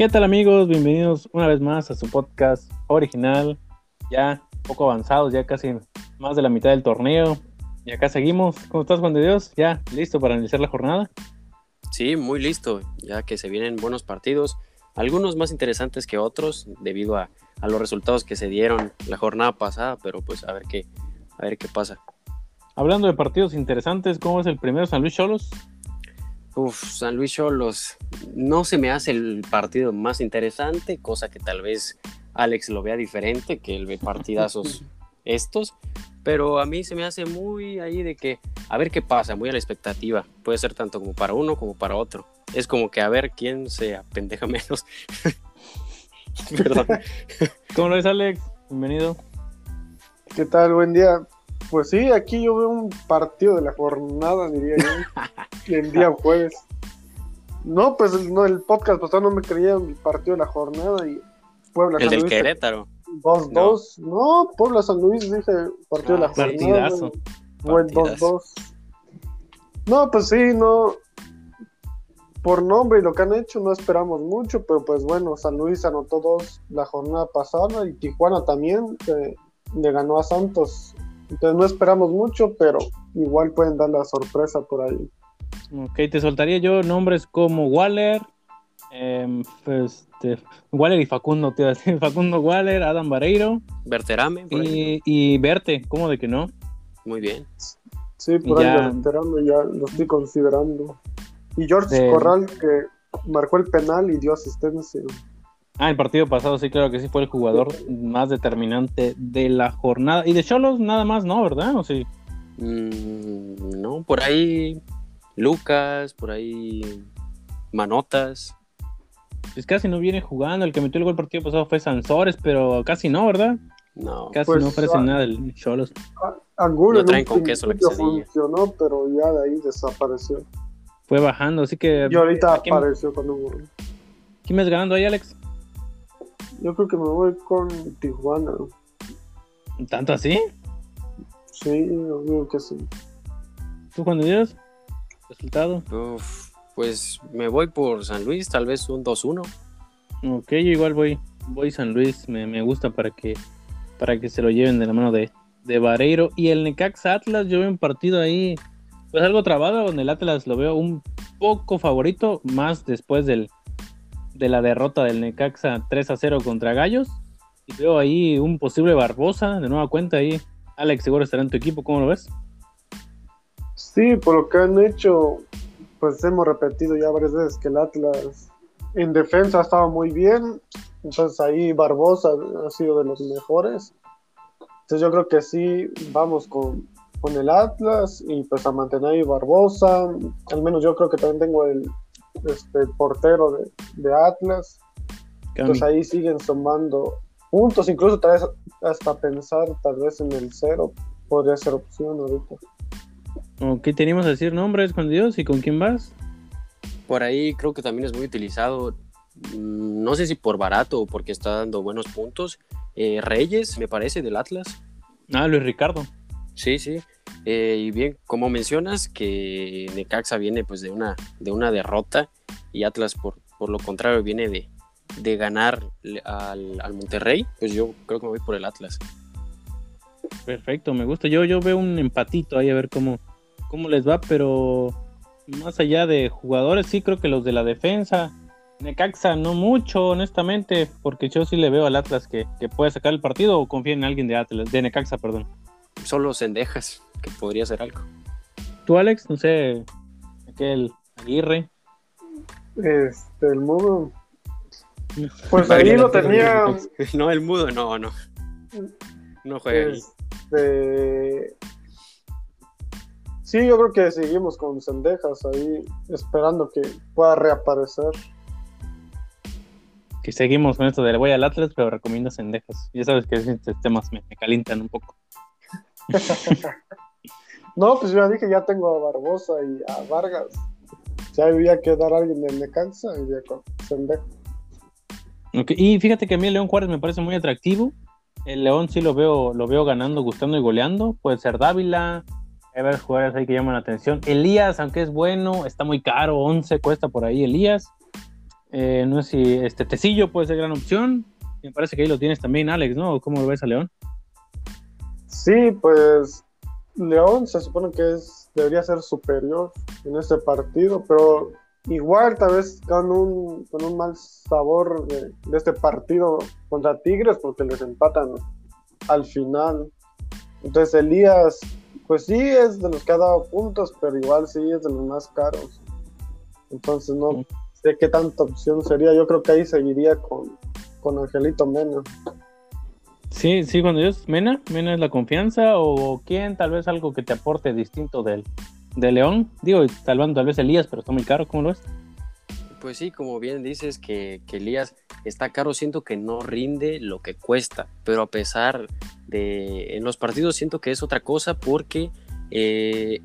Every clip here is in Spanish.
¿Qué tal amigos? Bienvenidos una vez más a su podcast original, ya poco avanzados, ya casi más de la mitad del torneo. Y acá seguimos. ¿Cómo estás, Juan de Dios? ¿Ya listo para iniciar la jornada? Sí, muy listo, ya que se vienen buenos partidos, algunos más interesantes que otros debido a, a los resultados que se dieron la jornada pasada, pero pues a ver qué, a ver qué pasa. Hablando de partidos interesantes, ¿cómo es el primero San Luis Cholos? Uf, San Luis Cholos no se me hace el partido más interesante, cosa que tal vez Alex lo vea diferente, que él ve partidazos estos, pero a mí se me hace muy ahí de que a ver qué pasa, muy a la expectativa. Puede ser tanto como para uno como para otro. Es como que a ver quién se apendeja menos. Perdón. ¿Cómo lo ves, Alex? Bienvenido. ¿Qué tal? Buen día. Pues sí, aquí yo veo un partido de la jornada, diría yo, el día jueves. No, pues no, el podcast pasado no me creía el partido de la jornada y Puebla El del Querétaro. 2-2. No. Puebla San Luis, dije, partido de la ah, jornada. Partidazo. Buen 2-2. No, pues sí, no. Por nombre y lo que han hecho, no esperamos mucho, pero pues bueno, San Luis anotó dos la jornada pasada y Tijuana también le ganó a Santos entonces no esperamos mucho, pero igual pueden dar la sorpresa por ahí. Ok, te soltaría yo nombres como Waller, eh, este, Waller y Facundo, te Facundo Waller, Adam Vareiro. Berterame. Y, y Verte, ¿cómo de que no? Muy bien. Sí, por ahí Berterame ya lo estoy considerando. Y George Corral que marcó el penal y dio asistencia. Ah, el partido pasado sí, claro que sí fue el jugador más determinante de la jornada. Y de Cholos nada más, ¿no? ¿Verdad? ¿O sí? Mm, no, por ahí Lucas, por ahí Manotas. Pues casi no viene jugando. El que metió el gol partido pasado fue Sansores, pero casi no, ¿verdad? No. Casi pues, no ofrece ah, nada el Cholos. Angulo traen con queso la funcionó, pero ya de ahí desapareció. Fue bajando, así que. Y ahorita apareció un ¿Quién es ganando ahí, Alex? Yo creo que me voy con Tijuana. ¿Tanto así? Sí, yo creo que sí. ¿Tú, Juan de ¿Resultado? pues me voy por San Luis, tal vez un 2-1. Ok, yo igual voy, voy San Luis, me, gusta para que, para que se lo lleven de la mano de, de Vareiro. Y el Necaxa Atlas, yo veo un partido ahí, pues algo trabado, donde el Atlas lo veo un poco favorito, más después del, de la derrota del Necaxa 3 a 0 contra Gallos. Y veo ahí un posible Barbosa, de nueva cuenta ahí. Alex, seguro estará en tu equipo, ¿cómo lo ves? Sí, por lo que han hecho, pues hemos repetido ya varias veces que el Atlas en defensa estaba muy bien. Entonces ahí Barbosa ha sido de los mejores. Entonces yo creo que sí, vamos con, con el Atlas y pues a mantener ahí Barbosa. Al menos yo creo que también tengo el, este, portero de, Atlas. Pues ahí siguen sumando puntos, incluso tal vez hasta pensar tal vez en el cero podría ser opción ahorita. Ok, teníamos que decir nombres con Dios y con quién vas. Por ahí creo que también es muy utilizado, mm, no sé si por barato o porque está dando buenos puntos. Eh, Reyes, me parece, del Atlas. Ah, Luis Ricardo. Sí, sí. Eh, y bien, como mencionas que Necaxa viene pues de una, de una derrota y Atlas por, por lo contrario viene de, de ganar al, al, Monterrey, pues yo creo que me voy por el Atlas. Perfecto, me gusta. Yo, yo veo un empatito ahí a ver cómo, cómo les va, pero más allá de jugadores, sí creo que los de la defensa, Necaxa no mucho, honestamente, porque yo sí le veo al Atlas que, que puede sacar el partido o confía en alguien de Atlas, de Necaxa, perdón. Solo Cendejas que podría ser algo. ¿Tú, Alex? No sé, aquel Aguirre. Este, el mudo. Pues ahí lo tenía. No, el mudo, no, no. No juega este... Sí, yo creo que seguimos con Cendejas ahí, esperando que pueda reaparecer. Que seguimos con esto de le voy al Atlas, pero recomiendo Cendejas. Ya sabes que esos temas me, me calientan un poco. No, pues yo dije, ya tengo a Barbosa y a Vargas. Ya había que dar a alguien de Necaxa y okay. Y fíjate que a mí León Juárez me parece muy atractivo. El León sí lo veo, lo veo ganando, gustando y goleando. Puede ser Dávila, Hay varios jugadores ahí que llaman la atención. Elías, aunque es bueno, está muy caro, 11 cuesta por ahí Elías. Eh, no sé si este Tecillo puede ser gran opción. Me parece que ahí lo tienes también, Alex, ¿no? ¿Cómo lo ves a León? Sí, pues León se supone que es, debería ser superior en este partido, pero igual tal vez con un, con un mal sabor de, de este partido contra Tigres porque les empatan al final. Entonces Elías, pues sí es de los que ha dado puntos, pero igual sí es de los más caros. Entonces no sé qué tanta opción sería. Yo creo que ahí seguiría con, con Angelito Mena. Sí, sí, cuando es Mena, Mena es la confianza o quién, tal vez algo que te aporte distinto del, de León. Digo, salvando tal vez Elías, pero está muy caro, ¿cómo lo ves? Pues sí, como bien dices que, que Elías está caro, siento que no rinde lo que cuesta, pero a pesar de en los partidos siento que es otra cosa porque eh,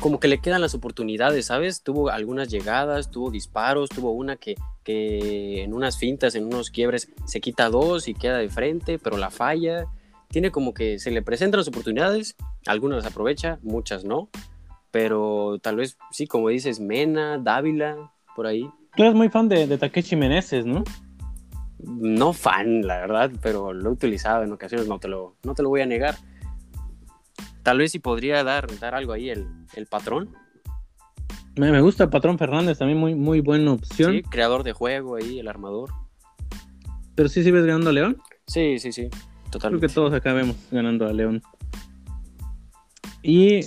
como que le quedan las oportunidades, ¿sabes? Tuvo algunas llegadas, tuvo disparos, tuvo una que, que en unas fintas, en unos quiebres, se quita dos y queda de frente, pero la falla. Tiene como que se le presentan las oportunidades, algunas las aprovecha, muchas no, pero tal vez sí, como dices, Mena, Dávila, por ahí. Tú eres muy fan de, de Takeshi Meneses, ¿no? No fan, la verdad, pero lo he utilizado en ocasiones, no te lo, no te lo voy a negar. Tal vez si podría dar, dar algo ahí el, el patrón. Me, me gusta el Patrón Fernández, también muy, muy buena opción. Sí, creador de juego ahí, el armador. Pero sí, sí ves ganando a León. Sí, sí, sí, Creo totalmente. que todos acá vemos ganando a León. Y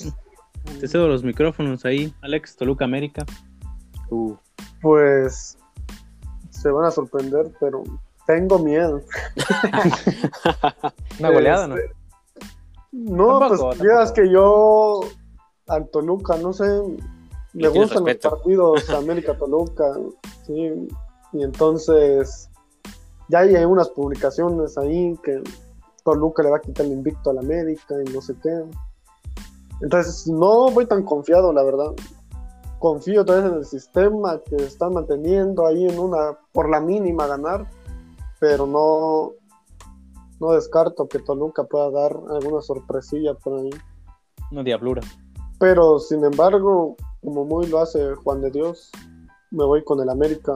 te cedo los micrófonos ahí, Alex, Toluca América. Uh, Pues se van a sorprender, pero tengo miedo. Una goleada, ¿no? Este, No, Tampoco, pues vieras que yo al Toluca, no sé, me gustan los partidos América Toluca, sí, y entonces ya hay unas publicaciones ahí que Toluca le va a quitar el invicto al América y no sé qué. Entonces no voy tan confiado, la verdad. Confío vez en el sistema que están manteniendo ahí en una, por la mínima ganar, pero no, no descarto que Toluca pueda dar alguna sorpresilla por ahí. Una diablura. Pero sin embargo, como muy lo hace Juan de Dios, me voy con el América.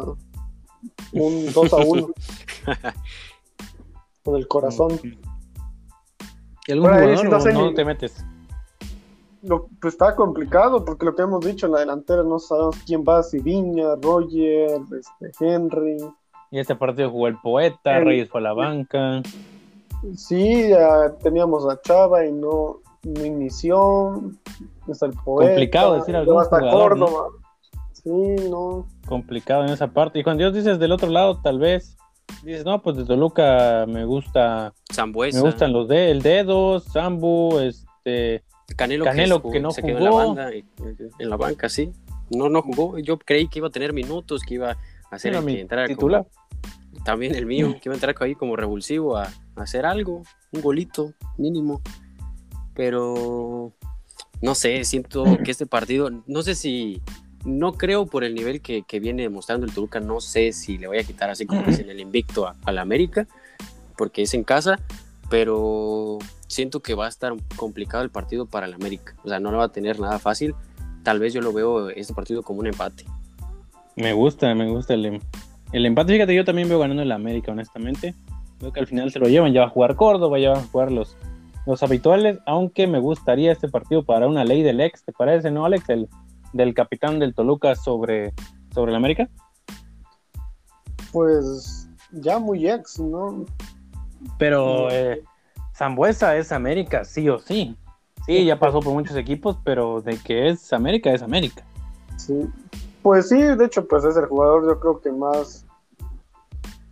Un 2 a 1. con el corazón. ¿Y algún jugador sí no o sé no ni- te metes? Lo, pues está complicado porque lo que hemos dicho en la delantera no sabemos quién va, si Viña, Roger, este, Henry. Y este partido jugó el poeta, El- Reyes fue a la banca. Sí, ya teníamos a Chava y no, no inició. Está el poeta. Complicado decir algún hasta jugador, ¿no? Córdoba. Sí, no. Complicado en esa parte. Y cuando Dios dices del otro lado, tal vez dices, no, pues de Toluca me gusta, Zambuesa, me gustan los de el dedos, Sambu, este, Canelo, Canelo jugó- que no se quedó en la jugó. banda, en la banca, sí. No, no jugó. Yo creí que iba a tener minutos, que iba a era el que entrara como- titular. también el mío, que iba a entrar ahí como revulsivo a, a hacer algo, un golito mínimo. Pero no sé, siento que este partido, no sé si, no creo por el nivel que, que viene demostrando el Toluca, no sé si le voy a quitar así como dicen el invicto a, a la América, porque es en casa, pero siento que va a estar complicado el partido para el América. O sea, no lo va a tener nada fácil. Tal vez yo lo veo este partido como un empate. Me gusta, me gusta el, em- el empate. Fíjate, yo también veo ganando el América, honestamente. Veo que al final se lo llevan, ya va a jugar Córdoba, ya van a jugar los, los habituales, aunque me gustaría este partido para una ley del ex, ¿te parece, no, Alex? El, del capitán del Toluca sobre, sobre el América. Pues ya muy ex, ¿no? Pero eh, Zambuesa es América, sí o sí. Sí, ya pasó por muchos equipos, pero de que es América, es América. Sí. Pues sí, de hecho, pues es el jugador, yo creo que más.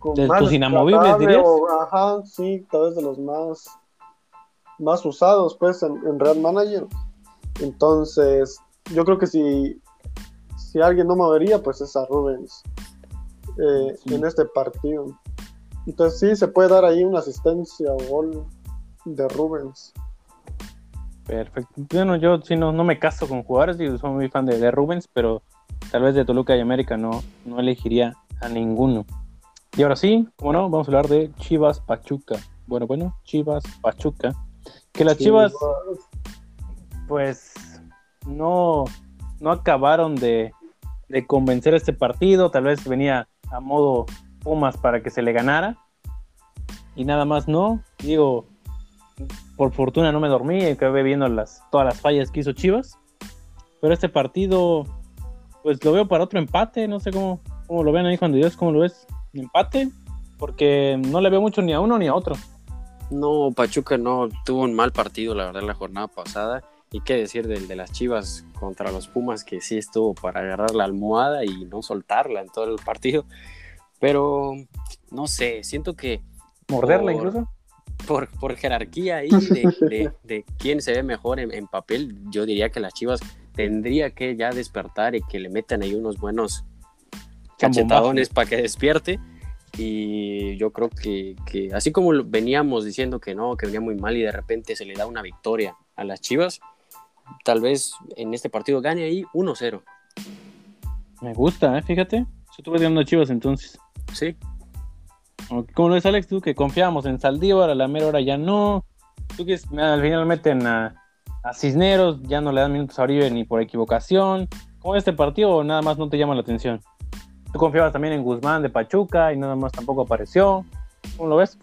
Con De más tus inamovibles, dirías. o- ajá, sí, tal vez de los más. Más usados, pues, en, en Real Manager. Entonces, yo creo que si. Si alguien no movería, pues es a Rubens. eh, Sí. En este partido. Entonces, sí, se puede dar ahí una asistencia o gol de Rubens. Perfecto. Bueno, yo sí no, no me caso con jugadores, y soy muy fan de, de Rubens, pero tal vez de Toluca y América no, no elegiría a ninguno. Y ahora sí, como no, vamos a hablar de Chivas Pachuca. Bueno, bueno, Chivas Pachuca. Que las Chivas, pues no, no acabaron de, convencer este partido. Tal vez venía a modo Pumas para que se le ganara. Y nada más no. Digo, por fortuna no me dormí acabé viendo todas las fallas que hizo Chivas. Pero este partido, pues lo veo para otro empate. No sé cómo, lo ven ahí, Juan de Dios, cómo lo ves. Empate, porque no le veo mucho ni a uno ni a otro. No, Pachuca no tuvo un mal partido, la verdad, la jornada pasada. Y qué decir del de las Chivas contra los Pumas, que sí estuvo para agarrar la almohada y no soltarla en todo el partido. Pero no sé, siento que. ¿Morderla incluso? Por, por, jerarquía ahí de, de, quién se ve mejor en, en, papel, yo diría que las Chivas tendría que ya despertar y que le metan ahí unos buenos cachetadones para que despierte. Y yo creo que, que, así como veníamos diciendo que no, que venía muy mal y de repente se le da una victoria a las Chivas, tal vez en este partido gane ahí 1-0. Me gusta, ¿eh? fíjate. Yo estuve viendo Chivas entonces. Sí. ¿Cómo lo ves, Alex? Tú que confiábamos en Saldívar, a la mera hora ya no. Tú que al final meten a, a Cisneros, ya no le dan minutos a Oribe ni por equivocación. ¿Cómo este partido o nada más no te llama la atención? Tú confiabas también en Guzmán de Pachuca y nada más tampoco apareció. ¿Cómo lo ves?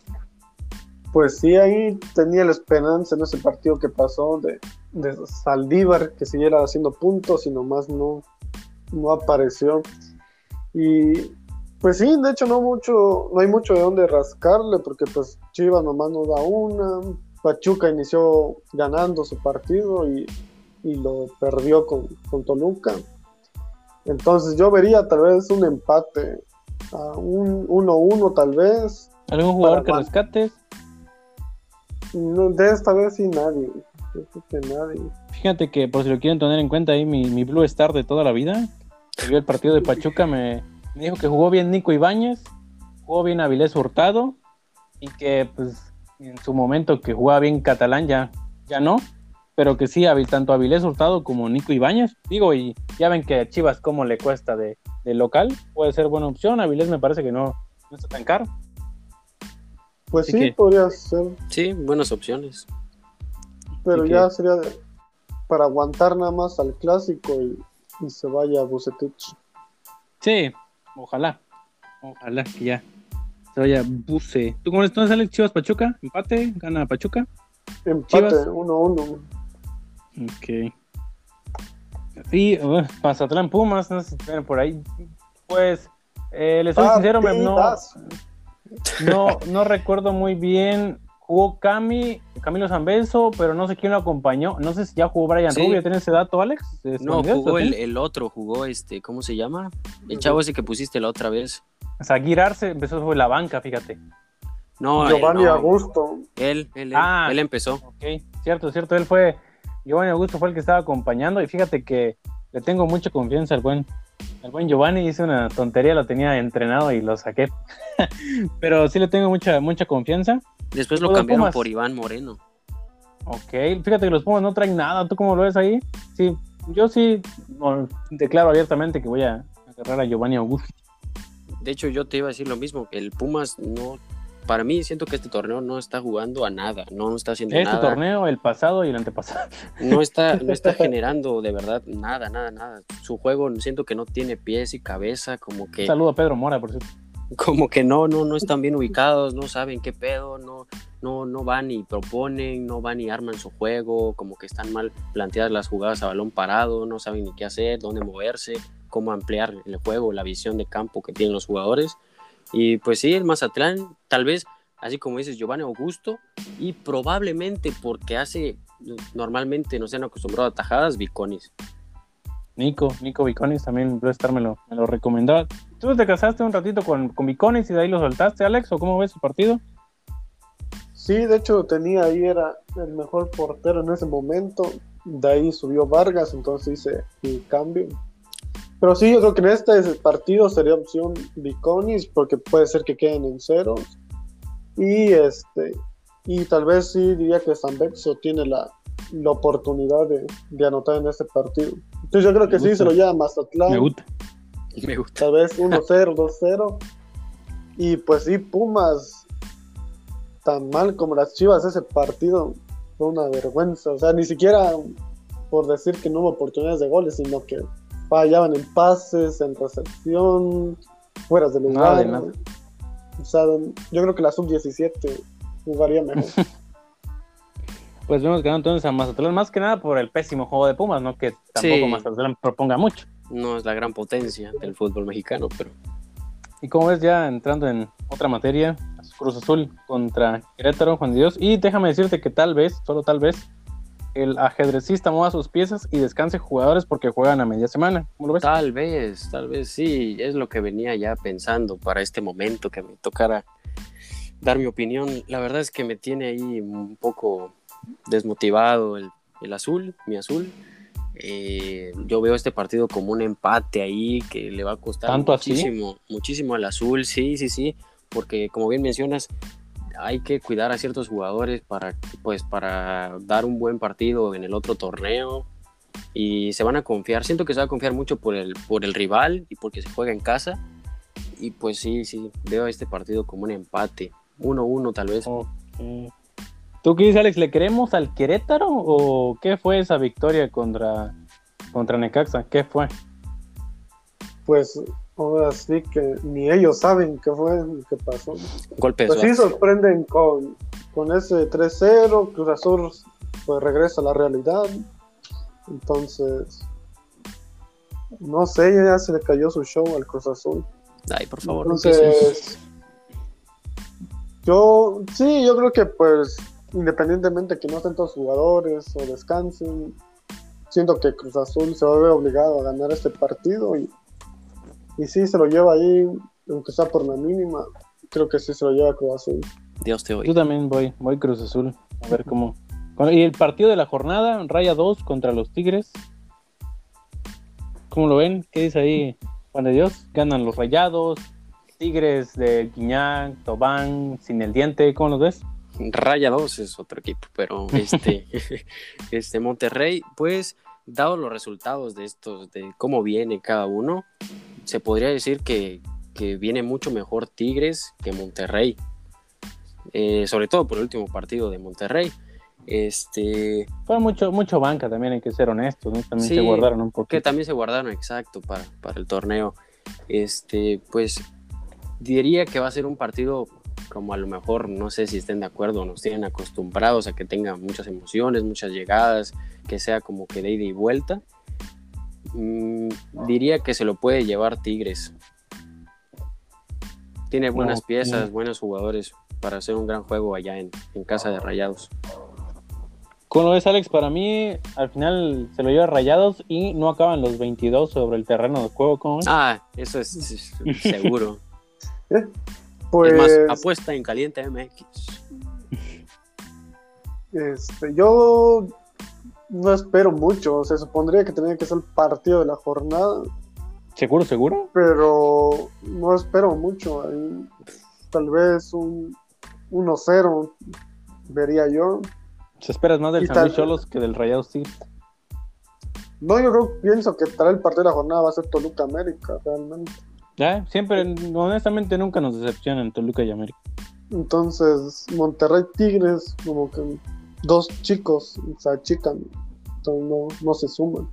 Pues sí, ahí tenía la esperanza en ese partido que pasó de, de Saldívar, que siguiera haciendo puntos y nomás no, no apareció. Y pues sí, de hecho no mucho, no hay mucho de dónde rascarle, porque pues Chivas nomás no da una, Pachuca inició ganando su partido y, y lo perdió con, con, Toluca. Entonces yo vería tal vez un empate, a un 1-1 tal vez. ¿Algún jugador que rescates? No, de esta vez sí nadie. Yo creo que nadie. Fíjate que por si lo quieren tener en cuenta ahí, mi, mi Blue Star de toda la vida, que vio el partido de Pachuca, me, me dijo que jugó bien Nico Ibáñez, jugó bien Avilés Hurtado y que pues en su momento que jugaba bien Catalán ya, ya no, pero que sí, tanto Avilés Hurtado como Nico Ibáñez, digo, y ya ven que a Chivas como le cuesta de, de, local, puede ser buena opción, Avilés me parece que no, no está tan caro. Pues Así sí, que... podría ser. Sí, buenas opciones. Pero Así ya que... sería de, para aguantar nada más al clásico y, y se vaya a Bucetich. Sí, Ojalá. Ojalá que ya se vaya Buce. ¿Tú cómo estás, Alex? Chivas Pachuca? ¿Empate? ¿Gana Pachuca? Empate, 1-1. Ok. Y uh, Mazatlán Pumas, no sé si ven por ahí. Pues, eh, les soy ah, sincero, no, no, no recuerdo muy bien. Jugó Cami, Camilo Zambeso, pero no sé quién lo acompañó. No sé si ya jugó Brian sí. Rubio. ¿Tienes ese dato, Alex? No, jugó el, el, otro, jugó este, ¿cómo se llama? El chavo ese que pusiste la otra vez. O sea, Arce empezó sobre la banca, fíjate. No, Giovanni él, no. Augusto. Él, él, ah, él empezó. Ok, cierto, cierto. Él fue, Giovanni Augusto fue el que estaba acompañando. Y fíjate que le tengo mucha confianza al buen, al buen Giovanni. Hice una tontería, lo tenía entrenado y lo saqué. Pero sí le tengo mucha, mucha confianza. Después lo cambiaron Pumas. por Iván Moreno. Ok, fíjate que los Pumas no traen nada. ¿Tú cómo lo ves ahí? Sí, yo sí declaro abiertamente que voy a agarrar a Giovanni Augusto. De hecho, yo te iba a decir lo mismo, que el Pumas no, para mí siento que este torneo no está jugando a nada, no está haciendo este nada. Este torneo, el pasado y el antepasado. No está, no está generando de verdad nada, nada, nada. Su juego siento que no tiene pies y cabeza, como que... Un saludo a Pedro Mora, por cierto. Como que no, no, no están bien ubicados, no saben qué pedo, no, no, no van y proponen, no van y arman su juego, como que están mal planteadas las jugadas a balón parado, no saben ni qué hacer, dónde moverse cómo ampliar el juego, la visión de campo que tienen los jugadores. Y pues sí, el Mazatlán, tal vez, así como dices, Giovanni Augusto, y probablemente porque hace, normalmente no se han acostumbrado a tajadas, Viconis. Nico, Nico Viconis también Blue Star me lo, me lo recomendaba. ¿Tú te casaste un ratito con, con Viconis y de ahí lo soltaste, Alex? ¿O cómo ves su partido? Sí, de hecho tenía ahí, era el mejor portero en ese momento. De ahí subió Vargas, entonces hice el cambio. Pero sí, yo creo que en este partido sería opción Viconis, porque puede ser que queden en ceros. Y este y tal vez sí diría que San Bexo tiene la, la oportunidad de, de, anotar en este partido. Entonces yo creo que sí se lo lleva Mazatlán. Me gusta. Me gusta. Tal vez 1-0, 2-0. Y pues sí, Pumas, tan mal como las Chivas, ese partido fue una vergüenza. O sea, ni siquiera por decir que no hubo oportunidades de goles, sino que fallaban en pases, en recepción, fuera de lugar. Nada de nada. O sea, yo creo que la sub-17 jugaría mejor. Pues vemos que entonces a Mazatlán, más que nada por el pésimo juego de Pumas, ¿no? Que tampoco Sí. Mazatlán proponga mucho. No es la gran potencia del fútbol mexicano, pero Y como ves, ya entrando en otra materia, Cruz Azul contra Querétaro, Juan de Dios. Y déjame decirte que tal vez, solo tal vez, el ajedrecista mueva sus piezas y descanse jugadores porque juegan a media semana. ¿Cómo lo ves? tal vez, tal vez sí, es lo que venía ya pensando para este momento que me tocara dar mi opinión. La verdad es que me tiene ahí un poco desmotivado el, el azul, mi azul. Eh, yo veo este partido como un empate ahí que le va a costar ¿Tanto así? muchísimo, muchísimo al azul, sí, sí, sí, porque como bien mencionas, hay que cuidar a ciertos jugadores para, pues, para dar un buen partido en el otro torneo y se van a confiar. Siento que se va a confiar mucho por el, por el rival y porque se juega en casa. Y pues sí, sí, veo este partido como un empate. 1-1 tal vez. ¿Tú qué dices, Alex? ¿Le queremos al Querétaro o qué fue esa victoria contra, contra Necaxa? ¿Qué fue? Pues ahora sí que ni ellos saben qué fue lo que pasó. Golpe Pues sí, sorprenden con, con ese 3-0. Cruz Azul pues regresa a la realidad. Entonces, no sé, ya se le cayó su show al Cruz Azul. Ay, por favor. Entonces, yo sí, yo creo que pues independientemente que no estén todos jugadores o descansen, siento que Cruz Azul se va a ver obligado a ganar este partido y, y sí se lo lleva ahí, aunque sea por la mínima, creo que sí se lo lleva Cruz Azul. Dios te Yo oiga. también voy, voy Cruz Azul. A ver cómo. Y el partido de la jornada, Raya 2 contra los Tigres. ¿Cómo lo ven? ¿Qué dice ahí Juan de Dios? Ganan los Rayados, Tigres de Guiñac, Tobán, sin el diente. ¿Cómo los ves? Raya 2 es otro equipo, pero este, este Monterrey, pues, dado los resultados de estos, de cómo viene cada uno, se podría decir que, que viene mucho mejor Tigres que Monterrey. Eh, sobre todo por el último partido de Monterrey. Este, Fue mucho, mucho banca también, hay que ser honestos, ¿no? También Sí, se guardaron un que poquito. también se guardaron exacto para, para el torneo. Este, pues diría que va a ser un partido como a lo mejor, no sé si estén de acuerdo, nos tienen acostumbrados a que tenga muchas emociones, muchas llegadas, que sea como que de ida y vuelta. Mm, diría que se lo puede llevar Tigres. Tiene buenas piezas, buenos jugadores para hacer un gran juego allá en, en casa de Rayados. ¿Cómo lo ves, Alex? Para mí, al final se lo lleva Rayados y no acaban los 22 sobre el terreno de juego. ¿Cómo ves? Ah, eso es, es seguro. Pues Es más, apuesta en Caliente MX. este, yo no espero mucho, se supondría que tenía que ser el partido de la jornada, ¿Seguro, seguro? pero no espero mucho. ahí, tal vez un 1-0 vería yo. ¿Se esperas más del San Luis tal- Cholos que del Tigres? No, yo creo, pienso que para el partido de la jornada va a ser Toluca América, realmente. Ya, siempre, honestamente, nunca nos decepcionan Toluca y América. Entonces, Monterrey Tigres, como que dos chicos se achican, entonces no, no se suman.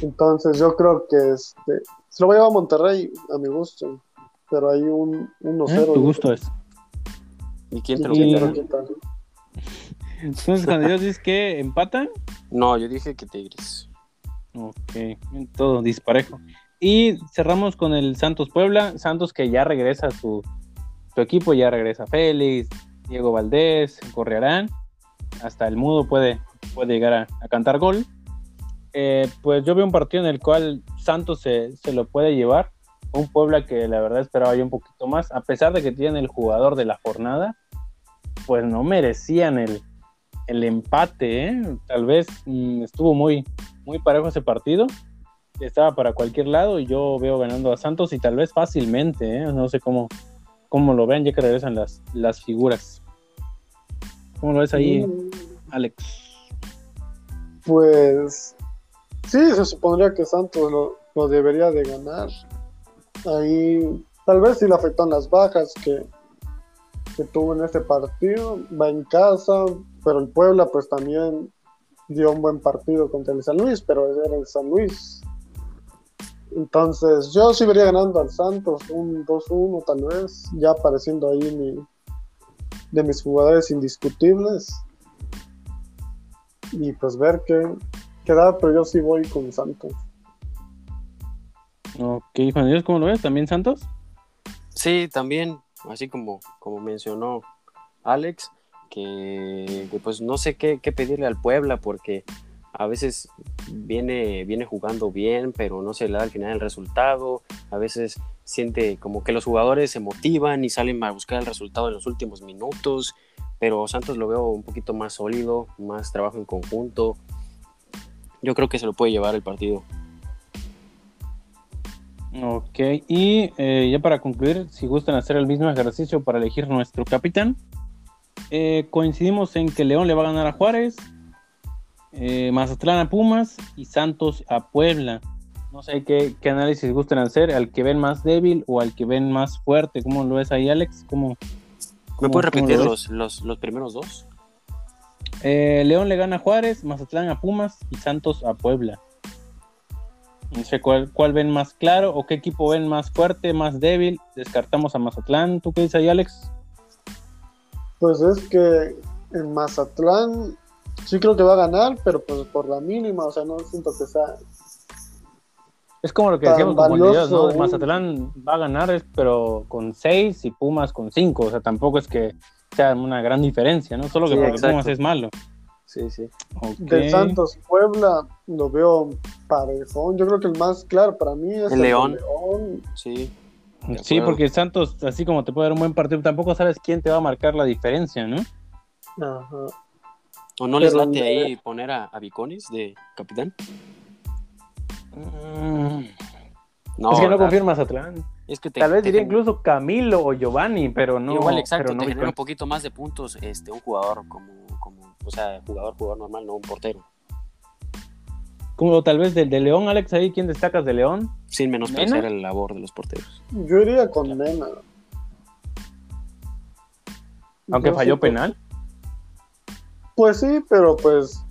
Entonces, yo creo que este, se lo voy a llevar a Monterrey a mi gusto, pero hay un 1-0. ¿Eh? Tu gusto es. ¿Y quién te lo quita? Entonces, cuando Dios dice que empatan, No, yo dije que Tigres. ok, todo disparejo. Y cerramos con el Santos Puebla. Santos que ya regresa a su, su equipo, ya regresa Félix, Diego Valdés, Correarán. Hasta el mudo puede, puede llegar a, cantar gol. Eh, pues yo veo un partido en el cual Santos se, se lo puede llevar. Un Puebla que la verdad esperaba yo un poquito más. A pesar de que tienen el jugador de la jornada, pues no merecían el, el empate. ¿eh? Tal vez mm, estuvo muy, muy parejo ese partido. Estaba para cualquier lado y yo veo ganando a Santos y tal vez fácilmente. ¿eh? No sé cómo, cómo lo ven ya que regresan las, las figuras. ¿Cómo lo ves ahí, Mm, Alex? Pues sí, se supondría que Santos lo, lo debería de ganar. Ahí tal vez sí le afectan las bajas que, que tuvo en este partido. Va en casa, pero el Puebla pues también dio un buen partido contra el San Luis, pero era el San Luis. Entonces, yo sí vería ganando al Santos, un 2-1 tal vez, ya apareciendo ahí mi, de mis jugadores indiscutibles. Y pues ver qué, qué da, pero yo sí voy con Santos. Ok, Juan Dios, ¿cómo lo ves? ¿También Santos? Sí, también, así como, como mencionó Alex, que, que pues no sé qué, qué pedirle al Puebla porque a veces viene, viene jugando bien, pero no se le da al final el resultado. A veces siente como que los jugadores se motivan y salen a buscar el resultado en los últimos minutos. Pero Santos lo veo un poquito más sólido, más trabajo en conjunto. Yo creo que se lo puede llevar el partido. Ok, y eh, ya para concluir, si gustan hacer el mismo ejercicio para elegir nuestro capitán, eh, coincidimos en que León le va a ganar a Juárez, eh, Mazatlán a Pumas y Santos a Puebla. No sé qué, análisis gustan hacer, al que ven más débil o al que ven más fuerte. ¿Cómo lo ves ahí, Alex? ¿Cómo, ¿Me puedes repetir los, los, primeros dos? Eh, León le gana a Juárez, Mazatlán a Pumas y Santos a Puebla. No sé cuál, cuál ven más claro o qué equipo ven más fuerte, más débil. Descartamos a Mazatlán. ¿Tú qué dices ahí, Alex? Pues es que en Mazatlán Sí creo que va a ganar, pero pues por la mínima, o sea, no siento que sea... Es como lo que decíamos con Dios, ¿no? Mazatlán va a ganar, pero con 6 y Pumas con 5, o sea, tampoco es que sea una gran diferencia, ¿no? Solo que porque Pumas es malo. Sí, sí. De Santos Puebla lo veo parejón. Yo creo que el más claro para mí es el, León. Sí. Sí, porque Santos, así como te puede dar un buen partido, tampoco sabes quién te va a marcar la diferencia, ¿no? Ajá. ¿O no les late ahí poner a, a de capitán? Mm. No, es que no confirmas Mazatlán. Es que Tal vez diría incluso Camilo o Giovanni, pero no. Igual, exacto, te genera un poquito más de puntos este, un jugador como, como, o sea, jugador, jugador normal, no un portero. Como tal vez del de León, Alex, ahí, ¿quién destacas de León? Sin menospreciar el labor de los porteros. Yo iría con Mena. Aunque falló penal. Pues sí, pero pues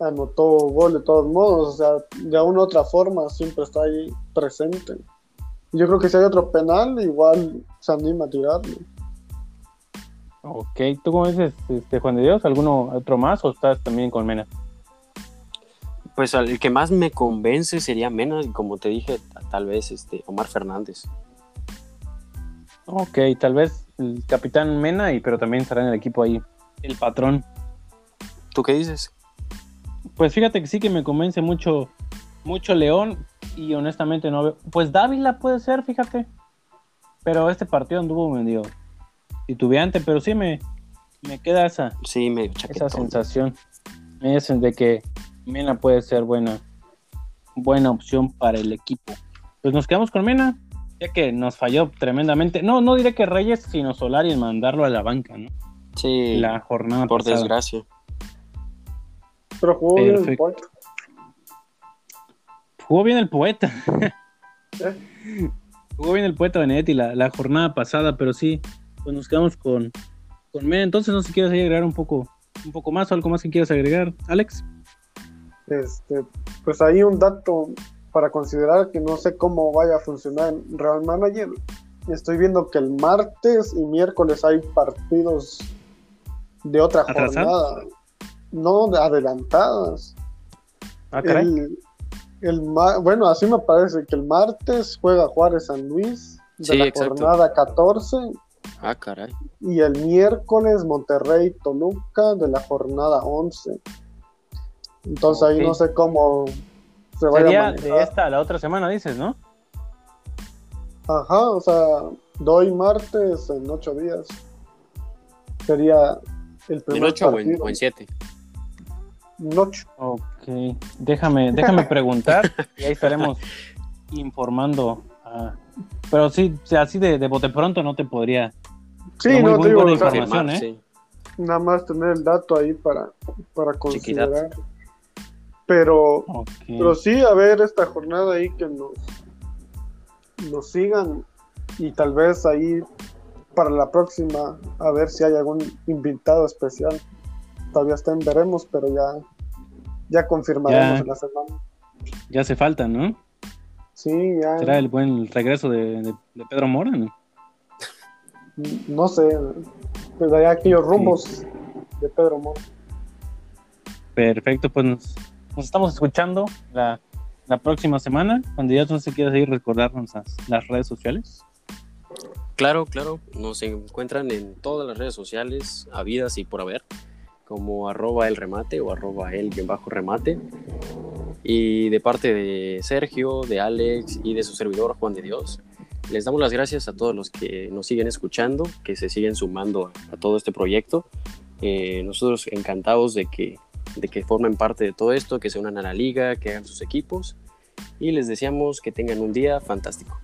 anotó gol de todos modos, o sea, de una u otra forma siempre está ahí presente. Yo creo que si hay otro penal, igual se anima a tirarlo. Ok, ¿tú cómo dices, este, Juan de Dios? ¿Alguno otro más o estás también con Mena? Pues el que más me convence sería Mena, y como te dije, tal vez este Omar Fernández. Ok, tal vez el capitán Mena, y pero también estará en el equipo ahí el patrón. ¿Tú qué dices? Pues fíjate que sí que me convence mucho, mucho León y honestamente no veo. Pues Dávila puede ser, fíjate. Pero este partido anduvo medio titubeante, pero sí me, me queda esa, sí, me esa sensación. Es de que Mena puede ser buena, buena opción para el equipo. Pues nos quedamos con Mena, ya que nos falló tremendamente. No, no diré que Reyes, sino Solari en mandarlo a la banca, ¿no? Sí. La jornada Por desgracia. Pero jugó bien el poeta. Jugó bien el poeta. Jugó bien el poeta Benedetti la, la jornada pasada, pero sí, pues nos quedamos con, con Entonces, no sé si quieres agregar un poco, un poco más o algo más que quieras agregar, Alex. Este, pues hay un dato para considerar que no sé cómo vaya a funcionar en Real Manager. Estoy viendo que el martes y miércoles hay partidos de otra jornada. No, de adelantadas. Ah, el, bueno, así me parece que el martes juega Juárez San Luis de la jornada 14. Ah, caray. Y el miércoles Monterrey Toluca de la jornada 11. Entonces ahí no sé cómo se vaya a de esta a la otra semana, dices, ¿no? Ajá, o sea, doy martes en ocho días. Sería el primer ¿En 8 o en 7? En 8. Ok, déjame, déjame preguntar y ahí estaremos informando. pero sí, así de, de bote pronto no te podría. Sí, no muy, buena información, ¿eh? Nada más tener el dato ahí para, para considerar. Pero, pero sí, a ver esta jornada ahí que nos, nos sigan y tal vez ahí para la próxima a ver si hay algún invitado especial. Todavía está en veremos, pero ya, ya confirmaremos Ya. en la semana. Ya hace falta, ¿no? Sí, ya. ¿Será el buen regreso de, de- de Pedro Mora? ¿no? No sé, pues hay aquellos rumbos de Pedro Mora. Perfecto, pues nos, nos estamos escuchando la, la próxima semana. Cuando ya no se quiera seguir recordarnos las, las redes sociales. Claro, claro, nos encuentran en todas las redes sociales, habidas y por haber, como arroba el remate o arroba el bajo remate. Y de parte de Sergio, de Alex y de su servidor Juan de Dios, les damos las gracias a todos los que nos siguen escuchando, que se siguen sumando a, a todo este proyecto. Eh, nosotros encantados de que, de que formen parte de todo esto, que se unan a la liga, que hagan sus equipos y les deseamos que tengan un día fantástico.